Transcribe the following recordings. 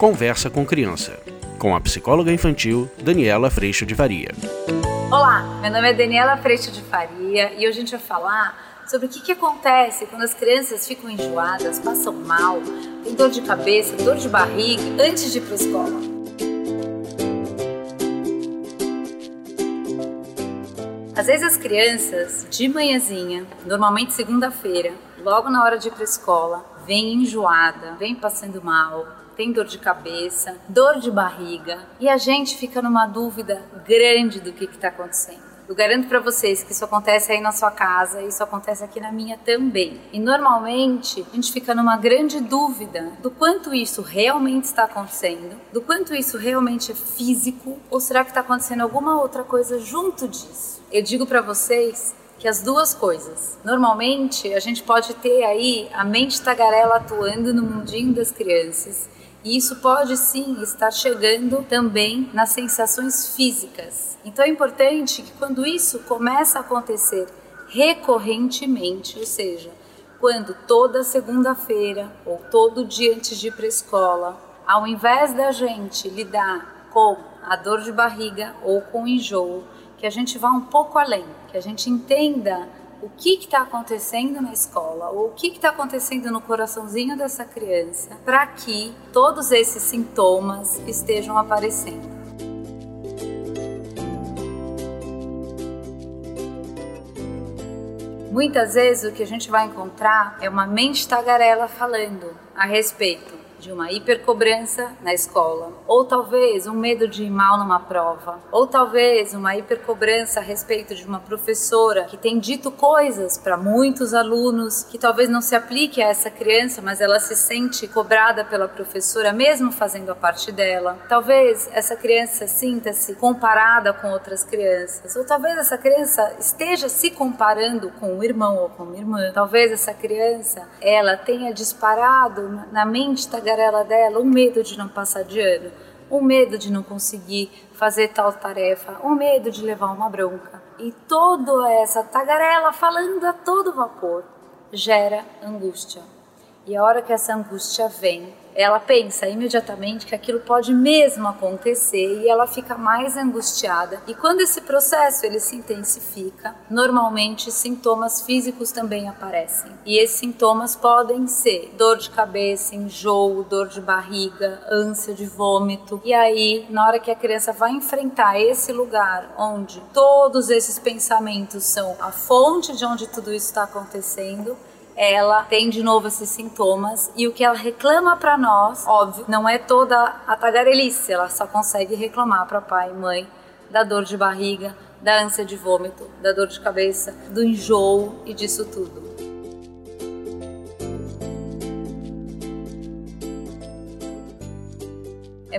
Conversa com Criança, com a psicóloga infantil Daniela Freixo de Faria. Olá, meu nome é Daniela Freixo de Faria e hoje a gente vai falar sobre o que, que acontece quando as crianças ficam enjoadas, passam mal, têm dor de cabeça, dor de barriga antes de ir para a escola. Às vezes as crianças, de manhãzinha, normalmente segunda-feira, logo na hora de ir para a escola, vem enjoada, vem passando mal, tem dor de cabeça, dor de barriga e a gente fica numa dúvida grande do que está acontecendo. Eu garanto para vocês que isso acontece aí na sua casa, isso acontece aqui na minha também. E normalmente a gente fica numa grande dúvida do quanto isso realmente está acontecendo, do quanto isso realmente é físico ou será que está acontecendo alguma outra coisa junto disso. Eu digo para vocês que as duas coisas. Normalmente, a gente pode ter aí a mente tagarela atuando no mundinho das crianças. E isso pode sim estar chegando também nas sensações físicas. Então é importante que quando isso começa a acontecer recorrentemente, ou seja, quando toda segunda-feira ou todo dia antes de ir para a escola, ao invés da gente lidar com a dor de barriga ou com o enjoo, que a gente vá um pouco além, que a gente entenda o que está acontecendo na escola, ou o que está acontecendo no coraçãozinho dessa criança, para que todos esses sintomas estejam aparecendo. Muitas vezes o que a gente vai encontrar é uma mente tagarela falando a respeito de uma hipercobrança na escola, ou talvez um medo de ir mal numa prova, ou talvez uma hipercobrança a respeito de uma professora que tem dito coisas para muitos alunos que talvez não se aplique a essa criança, mas ela se sente cobrada pela professora mesmo fazendo a parte dela. Talvez essa criança sinta-se comparada com outras crianças, ou talvez essa criança esteja se comparando com um irmão ou com uma irmã. Talvez essa criança ela tenha disparado na mente da tagarela dela um medo de não passar de ano, um medo de não conseguir fazer tal tarefa, um medo de levar uma bronca. E toda essa tagarela falando a todo vapor gera angústia. E a hora que essa angústia vem, ela pensa imediatamente que aquilo pode mesmo acontecer e ela fica mais angustiada. E quando esse processo ele se intensifica, normalmente sintomas físicos também aparecem. E esses sintomas podem ser dor de cabeça, enjoo, dor de barriga, ânsia de vômito. E aí, na hora que a criança vai enfrentar esse lugar onde todos esses pensamentos são a fonte de onde tudo isso está acontecendo, ela tem de novo esses sintomas e o que ela reclama para nós, óbvio, não é toda a tagarelice, ela só consegue reclamar para pai e mãe da dor de barriga, da ânsia de vômito, da dor de cabeça, do enjoo e disso tudo.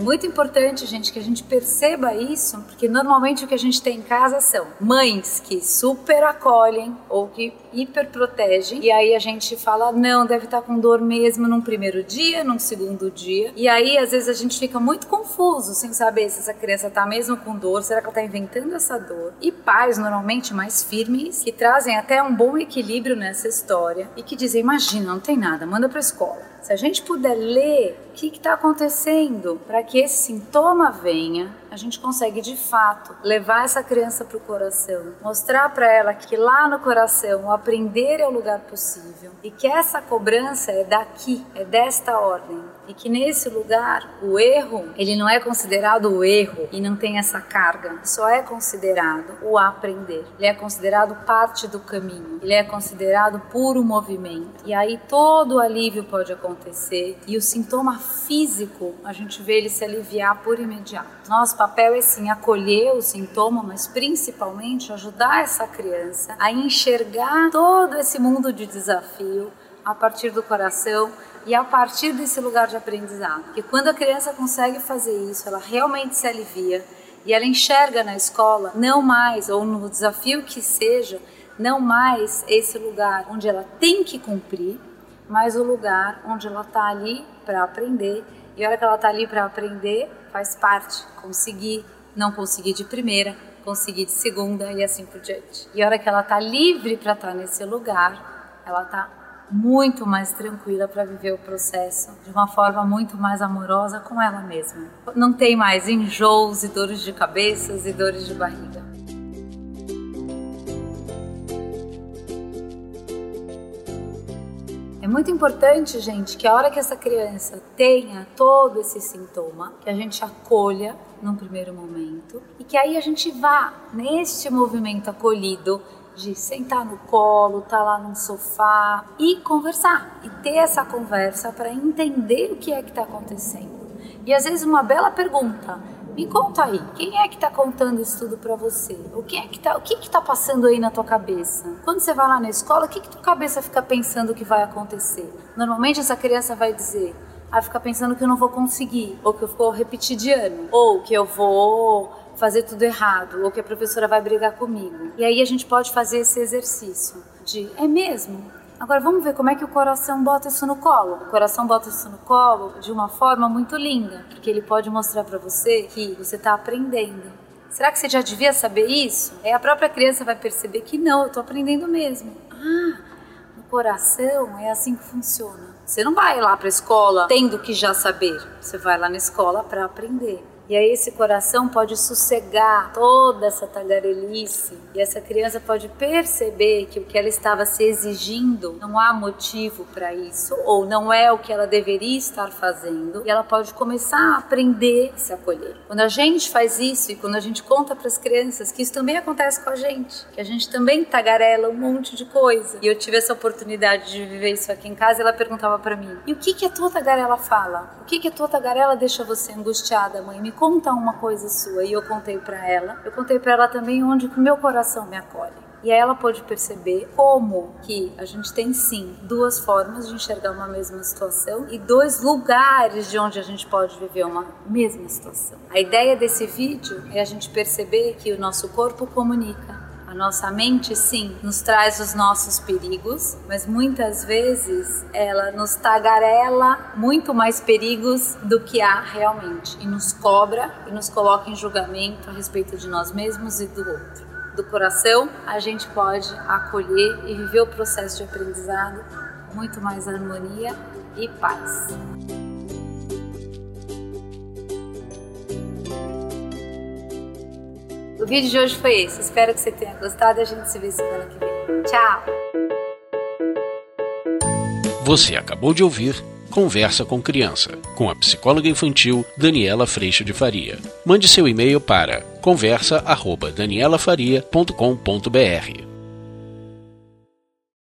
Muito importante, gente, que a gente perceba isso, porque normalmente o que a gente tem em casa são mães que super acolhem ou que hiper protegem, e aí a gente fala, não, deve estar com dor mesmo num primeiro dia, num segundo dia, e aí às vezes a gente fica muito confuso sem saber se essa criança está mesmo com dor, será que ela está inventando essa dor? E pais, normalmente mais firmes, que trazem até um bom equilíbrio nessa história e que dizem, imagina, não tem nada, manda para escola. Se a gente puder ler o que está acontecendo para que esse sintoma venha, a gente consegue de fato levar essa criança para o coração, mostrar para ela que lá no coração o aprender é o lugar possível e que essa cobrança é daqui, é desta ordem e que nesse lugar o erro ele não é considerado o erro e não tem essa carga, só é considerado o aprender. Ele é considerado parte do caminho, ele é considerado puro movimento e aí todo o alívio pode acontecer e o sintoma físico a gente vê ele se aliviar por imediato. Nosso papel é sim acolher o sintoma, mas principalmente ajudar essa criança a enxergar todo esse mundo de desafio a partir do coração e a partir desse lugar de aprendizado. Porque quando a criança consegue fazer isso, ela realmente se alivia e ela enxerga na escola não mais, ou no desafio que seja, não mais esse lugar onde ela tem que cumprir, mas o lugar onde ela está ali para aprender. E a hora que ela está ali para aprender, faz parte, conseguir, não conseguir de primeira, conseguir de segunda e assim por diante. E a hora que ela está livre para estar tá nesse lugar, ela está muito mais tranquila para viver o processo de uma forma muito mais amorosa com ela mesma. Não tem mais enjoos e dores de cabeças e dores de barriga. Muito importante, gente, que a hora que essa criança tenha todo esse sintoma, que a gente acolha num primeiro momento e que aí a gente vá neste movimento acolhido de sentar no colo, tá lá no sofá e conversar e ter essa conversa para entender o que é que está acontecendo. E às vezes uma bela pergunta, me conta aí, quem é que está contando isso tudo para você? O que é que tá, o que que tá passando aí na tua cabeça? Quando você vai lá na escola, o que que tua cabeça fica pensando que vai acontecer? Normalmente essa criança vai dizer: "Ah, fica pensando que eu não vou conseguir, ou que eu vou repetir de ano, ou que eu vou fazer tudo errado, ou que a professora vai brigar comigo". E aí a gente pode fazer esse exercício de: "É mesmo? Agora vamos ver como é que o coração bota isso no colo. O coração bota isso no colo de uma forma muito linda, porque ele pode mostrar para você que você está aprendendo. Será que você já devia saber isso? Aí a própria criança vai perceber que não, eu estou aprendendo mesmo. Ah, no coração é assim que funciona. Você não vai lá para a escola tendo que já saber. Você vai lá na escola para aprender. E aí esse coração pode sossegar toda essa tagarelice e essa criança pode perceber que o que ela estava se exigindo não há motivo para isso ou não é o que ela deveria estar fazendo e ela pode começar a aprender a se acolher. Quando a gente faz isso e quando a gente conta para as crianças que isso também acontece com a gente, que a gente também tagarela um monte de coisa. E eu tive essa oportunidade de viver isso aqui em casa e ela perguntava para mim: "E o que que a tua tagarela fala? O que que a tua tagarela deixa você angustiada, mãe? Me conta uma coisa sua. E eu contei para ela. Eu contei para ela também onde o meu coração me acolhe. E aí ela pôde perceber como que a gente tem sim duas formas de enxergar uma mesma situação e dois lugares de onde a gente pode viver uma mesma situação. A ideia desse vídeo é a gente perceber que o nosso corpo comunica, a nossa mente, sim, nos traz os nossos perigos, mas muitas vezes ela nos tagarela muito mais perigos do que há realmente e nos cobra e nos coloca em julgamento a respeito de nós mesmos e do outro. Do coração, a gente pode acolher e viver o processo de aprendizado com muito mais harmonia e paz. O vídeo de hoje foi esse. Espero que você tenha gostado a gente se vê semana que vem. Tchau! Você acabou de ouvir Conversa com Criança, com a psicóloga infantil Daniela Freixo de Faria. Mande seu e-mail para conversa@danielafaria.com.br.